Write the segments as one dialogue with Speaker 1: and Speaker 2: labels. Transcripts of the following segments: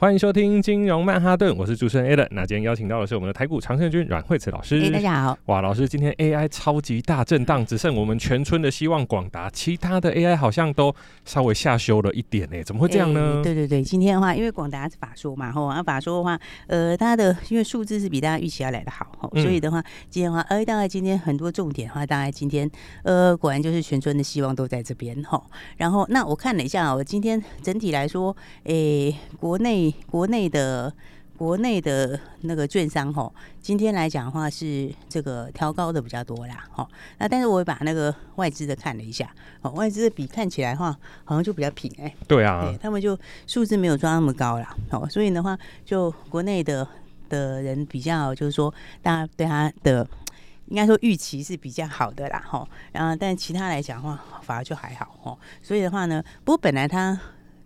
Speaker 1: 欢迎收听金融曼哈顿，我是主持人 Eden。那今天邀请到的是我们的台股常胜军阮惠慈老师。
Speaker 2: 欸，大家好。
Speaker 1: 哇，老师，今天 AI 超级大震荡，只剩我们全村的希望广达，其他的 AI 好像都稍微下修了一点呢，怎么会这样呢？
Speaker 2: 欸，对对对，今天的话，因为广达是法说嘛，吼，啊法说的话，呃，它的 因为数字是比大家预期要来的好，吼，所以的话，今天的话，呃，大概今天很多重点的话，大概今天，呃，果然就是全村的希望都在这边，吼。然后，那我看了一下，我今天整体来说，诶、欸，国内。国内的国内的那个券商吼，今天来讲的话是这个调高的比较多啦，吼。那但是我把那个外资的看了一下，哦，外资的比看起来的话好像就比较平哎、欸。
Speaker 1: 对啊，
Speaker 2: 对，他们就数字没有抓那么高啦，哦，所以的话就国内的的人比较就是说，大家对他的应该说预期是比较好的啦，吼。然后但其他来讲的话反而就还好，吼。所以的话呢，不过本来他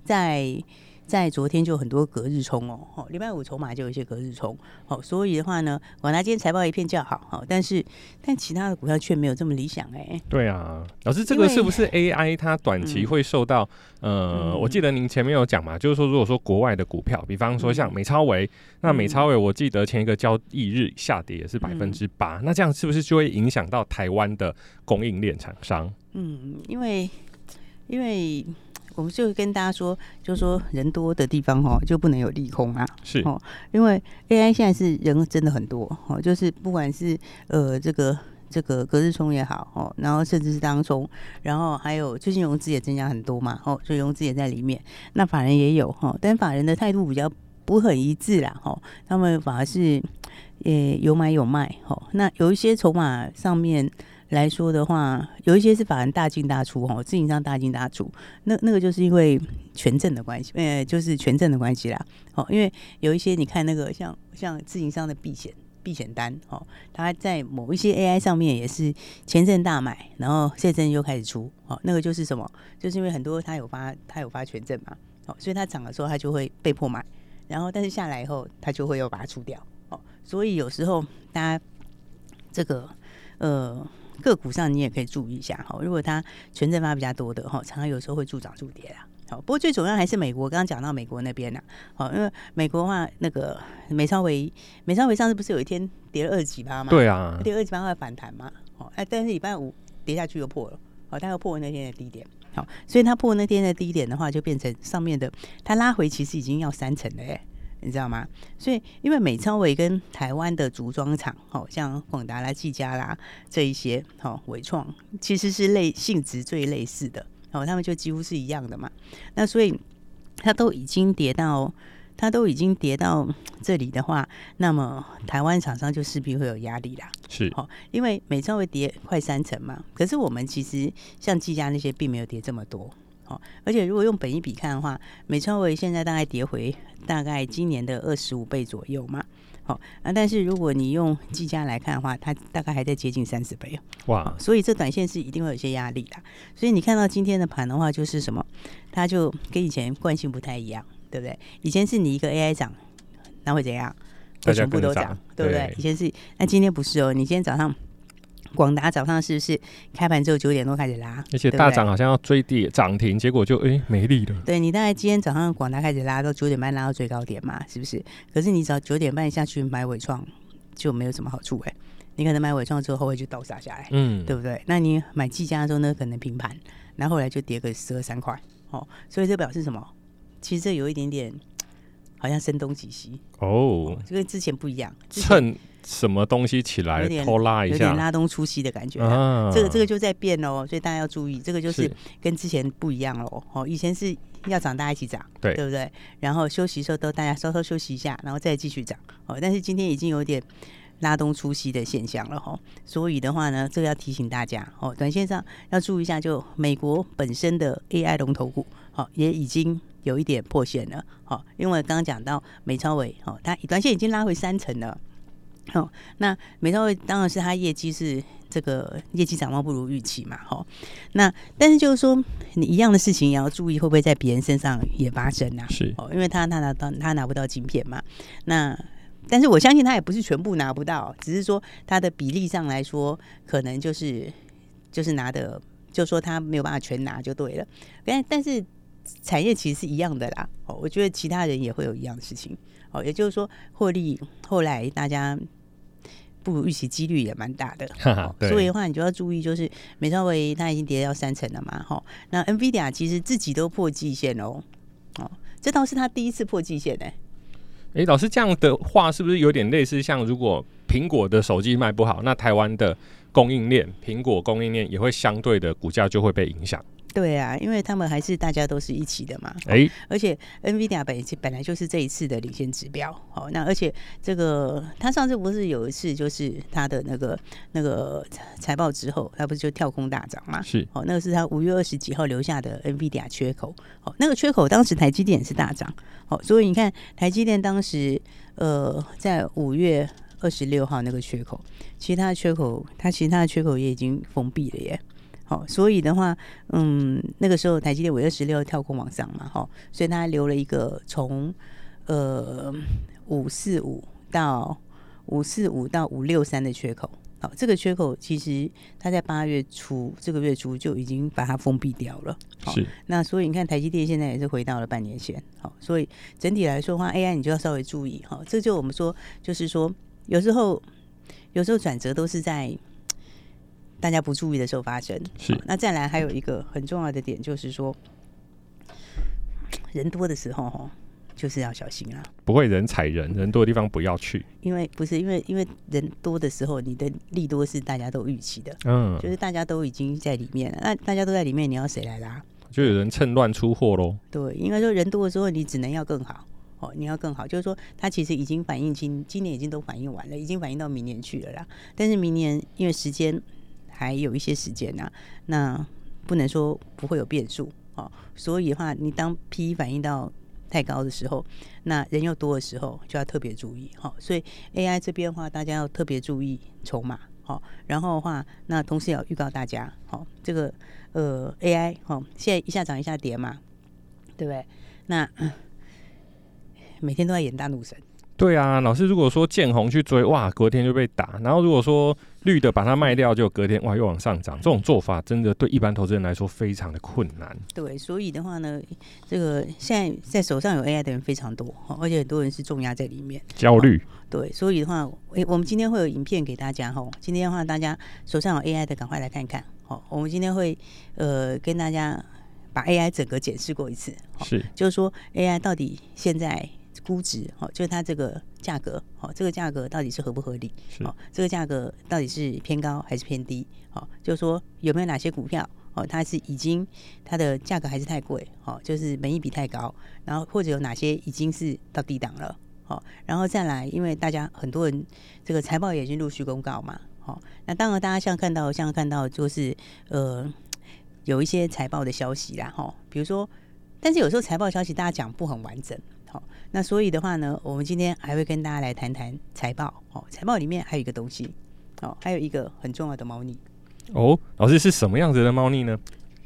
Speaker 2: 在。在昨天就很多隔日冲哦，哦，礼拜五筹码就有一些隔日冲，哦，所以的话呢，广达今天财报一片较好，哦，但是但其他的股票却没有这么理想哎、欸。
Speaker 1: 对啊，老师，这个是不是 AI 它短期会受到？呃，嗯、我记得您前面有讲嘛，就是说如果说国外的股票，比方说像美超微，嗯、那美超微我记得前一个交易日下跌也是百分之八，那这样是不是就会影响到台湾的供应链厂商？嗯，
Speaker 2: 因为因为。我们就跟大家说，就是说人多的地方哦，就不能有利空啊。
Speaker 1: 是哦，
Speaker 2: 因为 AI 现在是人真的很多哦，就是不管是呃这个这个隔日冲也好哦，然后甚至是当冲，然后还有最近融资也增加很多嘛哦，所以融资也在里面。那法人也有哈，但法人的态度比较不很一致啦哈，他们反而是呃有买有卖哈。那有一些筹码上面。来说的话，有一些是法人大进大出哦，自营商大进大出，那那个就是因为权证的关系，呃，就是权证的关系啦。哦，因为有一些你看那个像像自营商的避险避险单，哦，他在某一些 AI 上面也是前阵大买，然后现阵又开始出，哦，那个就是什么？就是因为很多他有发他有发权证嘛，哦，所以他涨的时候他就会被迫买，然后但是下来以后他就会又把它出掉，哦，所以有时候大家这个呃。个股上你也可以注意一下哈，如果它权证发比较多的哈，常常有时候会助涨助跌啦。好，不过最主要还是美国，刚刚讲到美国那边呐，好，因为美国的话那个美超维，美超维上次不是有一天跌了二十几趴吗？
Speaker 1: 对啊，
Speaker 2: 跌二十几趴会反弹嘛？好，哎，但是礼拜五跌下去又破了，好，它又破了那天的低点，好，所以它破那天的低点的话，就变成上面的它拉回其实已经要三成了哎。你知道吗？所以，因为美超微跟台湾的组装厂，好像广达啦、技嘉啦这一些，好伟创，其实是类性质最类似的，哦，他们就几乎是一样的嘛。那所以，它都已经跌到，它都已经跌到这里的话，那么台湾厂商就势必会有压力啦。
Speaker 1: 是，
Speaker 2: 哦，因为美超微跌快三成嘛，可是我们其实像技嘉那些并没有跌这么多。好，而且如果用本一比看的话，美超维现在大概跌回大概今年的二十五倍左右嘛。好啊，但是如果你用技嘉来看的话，它大概还在接近三十倍。哇，所以这短线是一定会有些压力的。所以你看到今天的盘的话，就是什么？它就跟以前惯性不太一样，对不对？以前是你一个 AI 涨，那会怎样？会全部都涨，对不？对以前是，那今天不是哦。你今天早上。广达早上是不是开盘之后九点多开始拉？
Speaker 1: 而且大涨好像要追跌涨停，结果就哎、欸、没力了。
Speaker 2: 对，你大概今天早上广达开始拉到九点半拉到最高点嘛，是不是？可是你只要九点半下去买尾创就没有什么好处哎、欸。你可能买伟创之后后会就倒杀下来，嗯，对不对？那你买技嘉的时候呢，可能平盘，然后后来就跌个十二三块哦。所以这表示什么？其实这有一点点好像声东击西哦，就跟之前不一样。趁
Speaker 1: 什么东西起来
Speaker 2: 点
Speaker 1: 拖拉一下，
Speaker 2: 有点拉东出西的感觉、啊。这个这个就在变哦，所以大家要注意，这个就是跟之前不一样喽。哦，以前是要涨，大家一起涨，对对不对？然后休息的时候都大家稍稍休息一下，然后再继续涨。哦，但是今天已经有点拉东出西的现象了哈。所以的话呢，这个要提醒大家哦，短线上要注意一下，就美国本身的 AI 龙头股，好也已经。有一点破线了，好，因为刚刚讲到美超伟，哦，它短线已经拉回三成了，好，那美超会当然是它业绩是这个业绩展望不如预期嘛，哦，那但是就是说你一样的事情也要注意会不会在别人身上也发生啊？
Speaker 1: 是，
Speaker 2: 哦，因为他他拿到他拿不到晶片嘛，那但是我相信他也不是全部拿不到，只是说他的比例上来说，可能就是就是拿的，就说他没有办法全拿就对了，但但是。产业其实是一样的啦，哦，我觉得其他人也会有一样的事情，哦，也就是说获利后来大家不如预期几率也蛮大的，所以的话你就要注意，就是美超威它已经跌到三成了嘛，哈，那 NVIDIA 其实自己都破季线哦，哦，这倒是他第一次破季线呢。
Speaker 1: 哎、欸，老师这样的话是不是有点类似像如果苹果的手机卖不好，那台湾的供应链苹果供应链也会相对的股价就会被影响？
Speaker 2: 对啊，因为他们还是大家都是一起的嘛。哎、欸，而且 NVIDIA 本本来就是这一次的领先指标。好，那而且这个他上次不是有一次就是他的那个那个财报之后，他不是就跳空大涨嘛？
Speaker 1: 是。
Speaker 2: 哦，那个是他五月二十几号留下的 NVIDIA 缺口。哦，那个缺口当时台积电也是大涨。哦，所以你看台积电当时呃在五月二十六号那个缺口，其他的缺口它其他的缺口也已经封闭了耶。好，所以的话，嗯，那个时候台积电五月十六跳空往上嘛，哈，所以它留了一个从呃五四五到五四五到五六三的缺口。好，这个缺口其实它在八月初这个月初就已经把它封闭掉了。
Speaker 1: 是。
Speaker 2: 那所以你看台积电现在也是回到了半年线。好，所以整体来说的话，AI 你就要稍微注意哈。这就我们说，就是说有时候有时候转折都是在。大家不注意的时候发生
Speaker 1: 是。
Speaker 2: 那再来还有一个很重要的点，就是说 人多的时候哈，就是要小心啊。
Speaker 1: 不会人踩人，人多的地方不要去。
Speaker 2: 因为不是因为因为人多的时候，你的利多是大家都预期的，
Speaker 1: 嗯，
Speaker 2: 就是大家都已经在里面了。那大家都在里面，你要谁来拉？
Speaker 1: 就有人趁乱出货喽。
Speaker 2: 对，应该说人多的时候，你只能要更好哦，你要更好。就是说，它其实已经反映今今年已经都反映完了，已经反映到明年去了啦。但是明年因为时间。还有一些时间呐、那不能说不会有变数哦。所以的话，你当 P 反应到太高的时候，那人又多的时候，就要特别注意、哦。所以 AI 这边的话，大家要特别注意筹码好。然后的话，那同时也要预告大家，好、哦，这个呃 AI 好、哦，现在一下涨一下跌嘛，对不对？那 每天都在演大怒神。
Speaker 1: 对啊，老师，如果说见红去追，哇，隔天就被打；然后如果说绿的把它卖掉，就隔天哇又往上涨。这种做法真的对一般投资人来说非常的困难。
Speaker 2: 对，所以的话呢，这个现在在手上有 AI 的人非常多，而且很多人是重压在里面，
Speaker 1: 焦虑。
Speaker 2: 对，所以的话，诶，我们今天会有影片给大家哈。今天的话，大家手上有 AI 的，赶快来看看。好，我们今天会呃跟大家把 AI 整个检视过一次。
Speaker 1: 是，
Speaker 2: 就是说 AI 到底现在。估值哦，就是它这个价格哦，这个价格到底是合不合理？哦，这个价格到底是偏高还是偏低？哦，就是说有没有哪些股票哦，它是已经它的价格还是太贵？哦，就是本益比太高，然后或者有哪些已经是到低档了？哦，然后再来，因为大家很多人这个财报也已经陆续公告嘛，哦，那当然大家像看到像看到就是呃有一些财报的消息啦，哈，比如说，但是有时候财报消息大家讲不很完整。好，那所以的话呢，我们今天还会跟大家来谈谈财报。哦，财报里面还有一个东西，哦，还有一个很重要的猫腻。
Speaker 1: 哦，老师是什么样子的猫腻呢？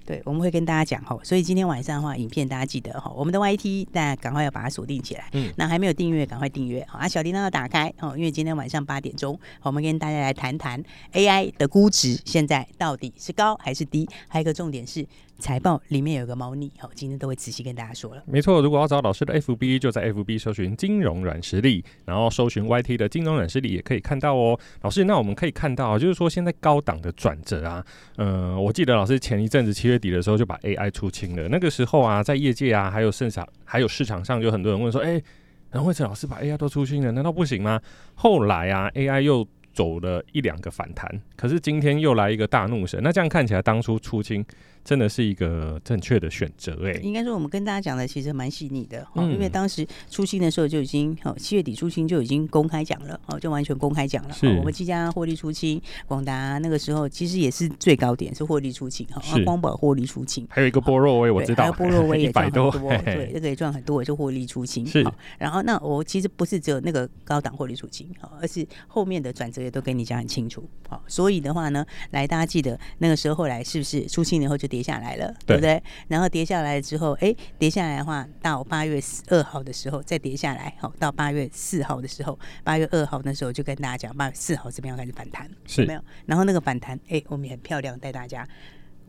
Speaker 2: 对，我们会跟大家讲哈。所以今天晚上的话，影片大家记得哈，我们的 YT 大家赶快要把它锁定起来。嗯，那还没有订阅，赶快订阅。好，啊，小铃铛要打开哦，因为今天晚上八点钟，我们跟大家来谈谈 AI 的估值现在到底是高还是低？还有一个重点是。财报里面有个猫腻，好，今天都会仔细跟大家说了。
Speaker 1: 没错，如果要找老师的 FB，就在 FB 搜寻金融软实力，然后搜寻 YT 的金融软实力也可以看到哦。老师，那我们可以看到，就是说现在高档的转折啊，嗯、我记得老师前一阵子七月底的时候就把 AI 出清了，那个时候啊，在业界啊，还有市场，还有市场上，有很多人问说，哎、欸。阮慧慈老师把 AI 都出清了，难道不行吗？后来啊，AI 又走了一两个反弹，可是今天又来一个大怒神，那这样看起来当初出清。真的是一个正确的选择哎，
Speaker 2: 应该说我们跟大家讲的其实蛮细腻的哦，因为当时出清的时候就已经哦，七月底出清就已经公开讲了哦，就完全公开讲了。是，我们即将获利出清，广达那个时候其实也是最高点是获利出清哈，光宝获利出清，
Speaker 1: 还有一个波若威我知道，
Speaker 2: 还有波若威也 赚很多，对，这个也赚很多，就获利出清。是，然后那我其实不是只有那个高档获利出清，而是后面的转折也都跟你讲很清楚。好，所以的话呢，来大家记得那个时候后来是不是出清以后就跌下来了，对，对不对？然后跌下来之后，哎，跌下来的话，到八月二号的时候再跌下来，好，到八月四号的时候，八月二号那时候就跟大家讲，八月四号这边要开始反弹，是没有？然后那个反弹，哎，我们也很漂亮带大家。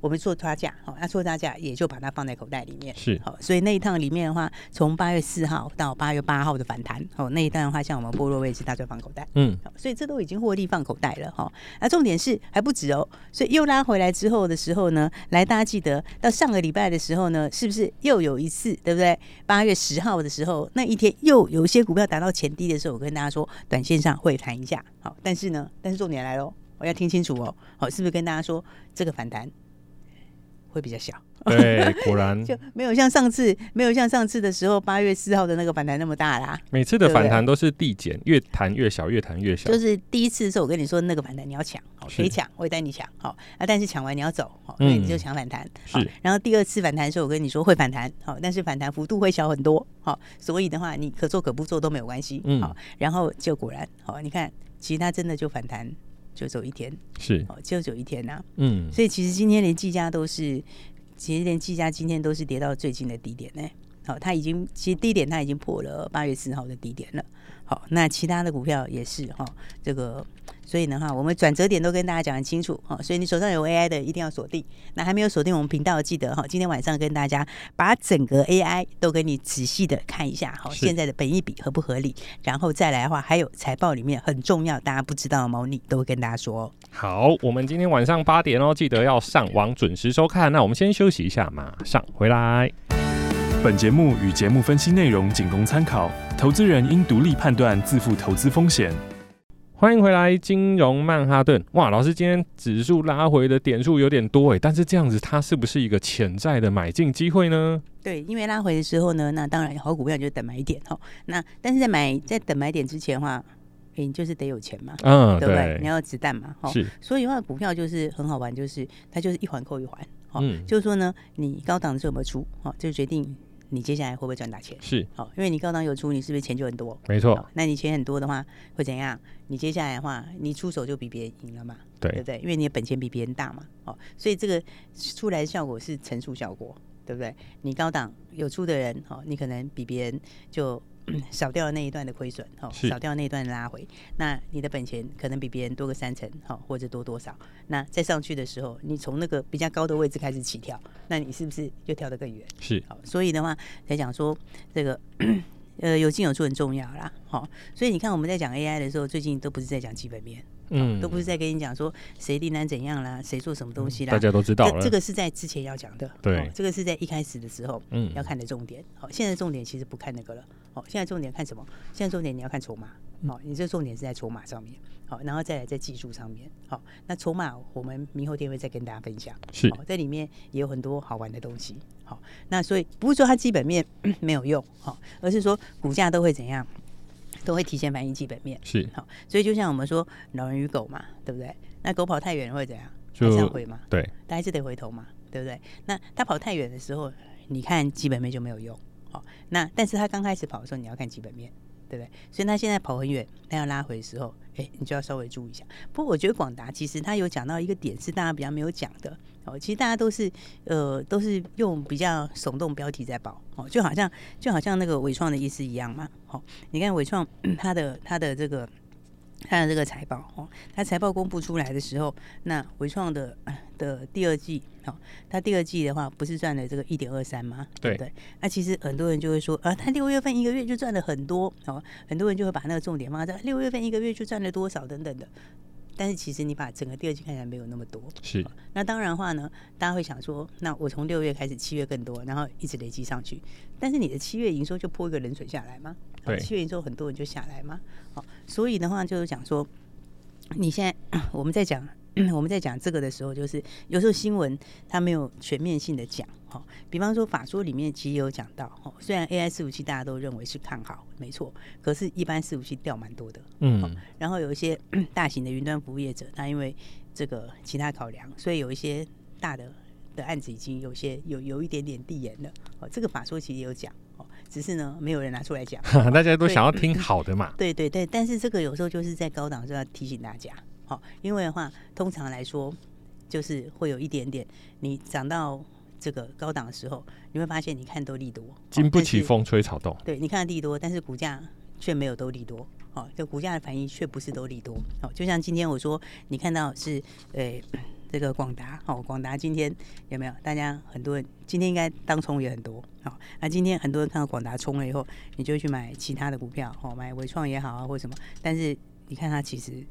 Speaker 2: 我们做差价，好，那做差价也就把它放在口袋里面，是好，所以那一趟里面的话，从八月四号到八月八号的反弹，哦，那一段的话，像我们波落位置，它就放口袋，嗯，所以这都已经获利放口袋了，哈。那重点是还不止哦，所以又拉回来之后的时候呢，来大家记得到上个礼拜的时候呢，是不是又有一次，对不对？八月十号的时候，那一天又有一些股票达到前低的时候，我跟大家说，短线上会弹一下，好，但是呢，但是重点来喽，我要听清楚哦，好，是不是跟大家说这个反弹？会比较小，
Speaker 1: 对，果然
Speaker 2: 就没有像上次没有像上次的时候八月四号的那个反弹那么大啦。
Speaker 1: 每次的反弹都是递减，越弹越小，越弹越小。
Speaker 2: 就是第一次的时候，我跟你说那个反弹你要抢，可以抢，我也带你抢，好啊。但是抢完你要走，好，因为你就抢反弹。是。然后第二次反弹的时候，我跟你说会反弹，好，但是反弹幅度会小很多，好。所以的话，你可做可不做都没有关系，好。然后就果然，好，你看，其实它真的就反弹。就走一天是哦，就走一天呐、啊，嗯，所以其实今天连技嘉都是，其实连技嘉今天都是跌到最近的低点呢。好，它已经其实低点它已经破了八月四号的低点了。好，那其他的股票也是哈，这个。所以呢哈，我们转折点都跟大家讲很清楚哈。所以你手上有 AI 的，一定要锁定。那还没有锁定我们频道的，记得哈，今天晚上跟大家把整个 AI 都给你仔细的看一下哈。现在的本益比合不合理？然后再来的话，还有财报里面很重要，大家不知道的猫腻都会跟大家说。
Speaker 1: 好，我们今天晚上八点哦，记得要上网准时收看。那我们先休息一下，马上回来。
Speaker 3: 本节目与节目分析内容仅供参考，投资人应独立判断，自负投资风险。
Speaker 1: 欢迎回来，金融曼哈顿。哇，老师，今天指数拉回的点数有点多诶，但是这样子它是不是一个潜在的买进机会呢？
Speaker 2: 对，因为拉回的时候呢，那当然好股票就等买点哈。那但是在买在等买点之前的话，你就是得有钱嘛，嗯，对不对？对你要有子弹嘛，哈。是。所以的话，股票就是很好玩，就是它就是一环扣一环，哈、嗯。就是说呢，你高档的时候有没有出，哈，就决定。你接下来会不会赚大钱？是，好，因为你高档有出，你是不是钱就很多？
Speaker 1: 没错。
Speaker 2: 那你钱很多的话，会怎样？你接下来的话，你出手就比别人赢了嘛？对，对不对？因为你的本钱比别人大嘛，哦，所以这个出来的效果是乘数效果，对不对？你高档有出的人，哦，你可能比别人就。少掉了那一段的亏损，哈，少掉那一段的拉回，那你的本钱可能比别人多个三成，哈，或者多多少？那再上去的时候，你从那个比较高的位置开始起跳，那你是不是就跳得更远？是，好，所以的话来讲说这个，呃，有进有出很重要啦，好，所以你看我们在讲 AI 的时候，最近都不是在讲基本面。嗯，都不是在跟你讲说谁订单怎样啦，谁做什么东西啦，
Speaker 1: 大家都知道了。
Speaker 2: 这个是在之前要讲的，对、哦，这个是在一开始的时候，嗯，要看的重点。好、现在重点其实不看那个了。好、哦，现在重点看什么？现在重点你要看筹码。好、哦，你这重点是在筹码上面。好、哦，然后再来在技术上面。好、哦，那筹码我们明后天会再跟大家分享。是，哦、在里面也有很多好玩的东西。好、哦，那所以不是说它基本面 没有用，好、哦，而是说股价都会怎样？都会提前反映基本面，是好，所以就像我们说老人与狗嘛，对不对？那狗跑太远会怎样？就还想回嘛？对，它还是得回头嘛，对不对？那它跑太远的时候，你看基本面就没有用，好，那但是它刚开始跑的时候，你要看基本面。对不对？所以它现在跑很远，它要拉回的时候，哎，你就要稍微注意一下。不过我觉得广达其实他有讲到一个点是大家比较没有讲的哦。其实大家都是呃都是用比较耸动标题在报哦，就好像就好像那个伟创的意思一样嘛。哦，你看伟创 他的他的这个。看这个财报哦，它财报公布出来的时候，那伟创的的第二季哦，它第二季的话不是赚了这个一点二三吗？对不对？那其实很多人就会说啊，它六月份一个月就赚了很多哦，很多人就会把那个重点放在六月份一个月就赚了多少等等的。但是其实你把整个第二季看起来没有那么多。
Speaker 1: 是。
Speaker 2: 那当然的话呢，大家会想说，那我从六月开始，七月更多，然后一直累积上去。但是你的七月营收就泼一个冷水下来吗？
Speaker 1: 对。
Speaker 2: 七月营收很多人就下来吗？好，所以的话就是讲说，你现在 我们在讲。我们在讲这个的时候，就是有时候新闻它没有全面性的讲哈。比方说法说里面其实有讲到哈，虽然 AI 伺服器大家都认为是看好，没错，可是一般伺服器掉蛮多的。嗯。然后有一些 大型的云端服务业者，他因为这个其他考量，所以有一些大的的案子已经有些有有一点点递延了。哦，这个法说其实也有讲哦，只是呢没有人拿出来讲。
Speaker 1: 大家都想要听好的嘛。
Speaker 2: 对对对，但是这个有时候就是在高档就要提醒大家。好，因为的话，通常来说，就是会有一点点，你涨到这个高档的时候，你会发现，你看都利多，
Speaker 1: 经不起风吹草动。
Speaker 2: 对，你看利多，但是股价却没有都利多。好，就股价的反应却不是都利多。好，就像今天我说，你看到是呃这个广达，好，广达今天有没有？大家很多人今天应该当冲也很多。好，那今天很多人看到广达冲了以后，你就会去买其他的股票，好，买伟创也好啊，或什么。但是你看它其实。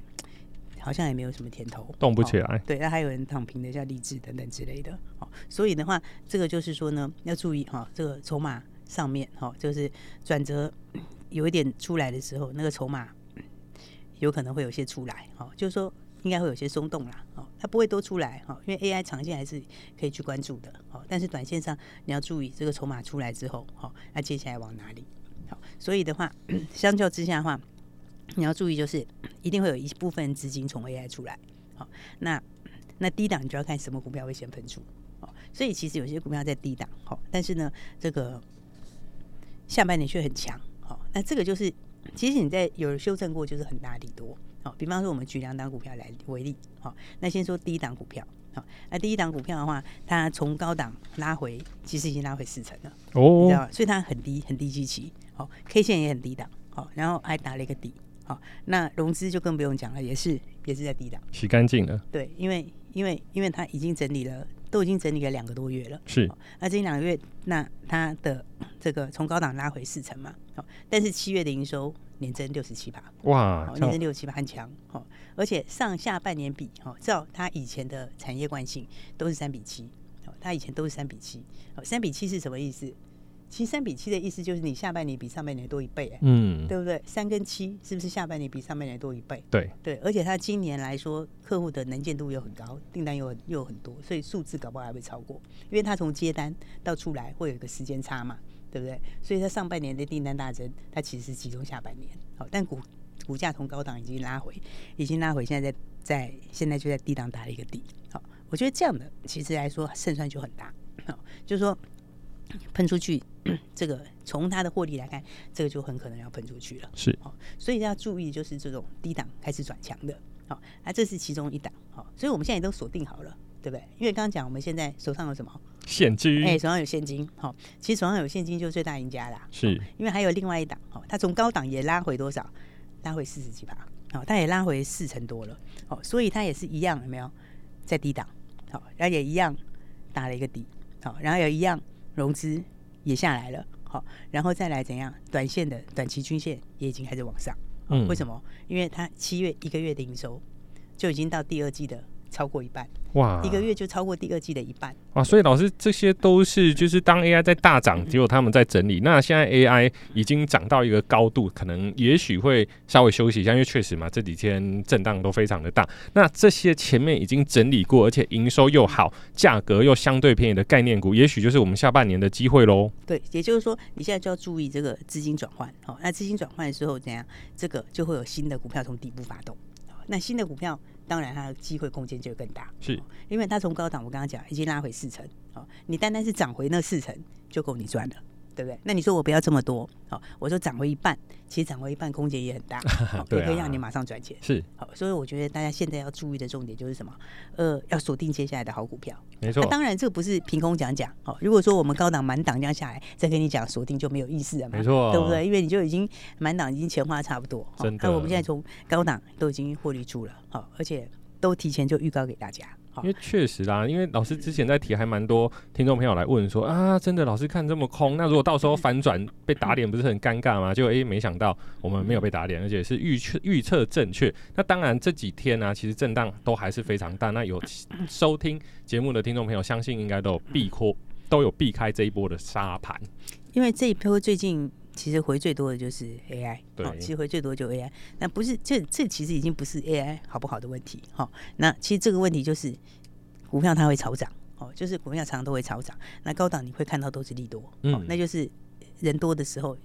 Speaker 2: 好像也没有什么甜头，
Speaker 1: 动不起来。
Speaker 2: 哦、对，那还有人躺平的，叫励志等等之类的。哦，所以的话，这个就是说呢，要注意哈、哦，这个筹码上面哈、哦，就是转折有一点出来的时候，那个筹码有可能会有些出来。哦，就是说应该会有些松动啦。哦，它不会多出来。哦，因为 AI 长线还是可以去关注的。哦，但是短线上你要注意这个筹码出来之后，哦，那接下来往哪里？好、哦，所以的话，相较之下的话。你要注意，就是一定会有一部分资金从 AI 出来，好，那那低档你就要看什么股票会先喷出，哦，所以其实有些股票在低档，好，但是呢，这个下半年却很强，好，那这个就是其实你在有修正过，就是很大力多，好，比方说我们举两档股票来为例，好，那先说低档股票，好，那第一档股票的话，它从高档拉回，其实已经拉回四成了，哦，你知道吗？所以它很低很低基期，好，K 线也很低档，好，然后还打了一个底。好，那融资就更不用讲了，也是也是在低档，
Speaker 1: 洗干净了。
Speaker 2: 对，因为因为因为它已经整理了，都已经整理了两个多月了。
Speaker 1: 是，
Speaker 2: 那这两个月，那它的这个从高档拉回四成嘛。好，但是七月的营收年增六十七趴，
Speaker 1: 哇，
Speaker 2: 年增六十七趴很强。好，而且上下半年比，哈，照它以前的产业惯性都是三比七。好，它以前都是三比七。好，三比七是什么意思？其实三比七的意思就是你下半年比上半年多一倍，哎，嗯，对不对？三跟七是不是下半年比上半年多一倍？
Speaker 1: 对
Speaker 2: 对，而且它今年来说，客户的能见度又很高，订单又又很多，所以数字搞不好还会超过，因为它从接单到出来会有一个时间差嘛，对不对？所以它上半年的订单大增，它其实是集中下半年。好，但股股价从高档已经拉回，已经拉回，现在在在现在就在低档打了一个底。好，我觉得这样的其实来说胜算就很大。好，就是说。喷出去，这个从它的获利来看，这个就很可能要喷出去了。
Speaker 1: 是，
Speaker 2: 哦，所以要注意，就是这种低档开始转强的，好，那这是其中一档，好，所以我们现在都锁定好了，对不对？因为刚刚讲，我们现在手上有什么？
Speaker 1: 现金。
Speaker 2: 哎，手上有现金，好，其实手上有现金就是最大赢家啦。
Speaker 1: 是，
Speaker 2: 因为还有另外一档，好，它从高档也拉回多少？拉回四十几趴，好，它也拉回四成多了，好，所以它也是一样，有没有？在低档，好，然后也一样打了一个底，好，然后也一样。融资也下来了，好，然后再来怎样？短线的短期均线也已经开始往上，嗯，为什么？因为它七月一个月的营收就已经到第二季的超过一半。哇，一个月就超过第二季的一半
Speaker 1: 哇！所以老师，这些都是就是当 AI 在大涨，结果他们在整理。那现在 AI 已经涨到一个高度，可能也许会稍微休息一下，因为确实嘛，这几天震荡都非常的大。那这些前面已经整理过，而且营收又好，价格又相对便宜的概念股，也许就是我们下半年的机会喽。
Speaker 2: 对，也就是说，你现在就要注意这个资金转换。好，那资金转换的时候怎样？这个就会有新的股票从底部发动。那新的股票。当然，它的机会空间就更大，
Speaker 1: 是
Speaker 2: 因为它从高档，我刚刚讲已经拉回四成，哦，你单单是涨回那四成就够你赚了。对不对？那你说我不要这么多，好，我说涨回一半，其实涨回一半空间也很大，也可以让你马上赚钱。
Speaker 1: 是，
Speaker 2: 好，所以我觉得大家现在要注意的重点就是什么？呃，要锁定接下来的好股票。
Speaker 1: 没错。
Speaker 2: 那当然，这不是凭空讲讲。好，如果说我们高档满档这样下来，再跟你讲锁定就没有意思了嘛。
Speaker 1: 没错，
Speaker 2: 对不对？因为你就已经满档已经钱花差不多。真的。那我们现在从高档都已经获利出了，好，而且都提前就预告给大家。好，
Speaker 1: 因为确实啦，因为老师之前在提，还蛮多听众朋友来问说啊，真的老师看这么空，那如果到时候反转被打脸，不是很尴尬吗？就诶、欸，没想到我们没有被打脸，而且是预测预测正确。那当然这几天呢、啊，其实震荡都还是非常大。那有收听节目的听众朋友，相信应该都有避过，都有避开这一波的沙盘。
Speaker 2: 因为这一波最近。其实回最多的就是 AI，
Speaker 1: 对，
Speaker 2: 其实回最多就 AI，那不是这这其实已经不是 AI 好不好的问题，哦，那其实这个问题就是股票它会炒涨，哦，就是股票常常都会炒涨，那高档你会看到都是利多，嗯，那就是人多的时候。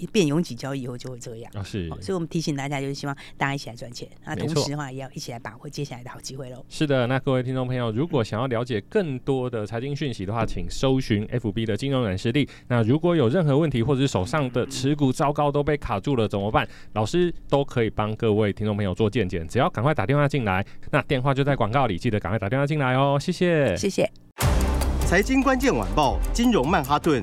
Speaker 2: 一变拥挤交易以后就会这样啊，是，所以我们提醒大家，就是希望大家一起来赚钱，那同时的话也要一起来把握接下来的好机会喽。
Speaker 1: 是的，那各位听众朋友，如果想要了解更多的财经讯息的话，请搜寻 FB 的金融软实力。那如果有任何问题，或者是手上的持股糟糕都被卡住了怎么办？老师都可以帮各位听众朋友做见解，只要赶快打电话进来，那电话就在广告里，记得赶快打电话进来哦。谢谢，
Speaker 2: 谢谢。
Speaker 4: 财经关键晚报，金融曼哈顿。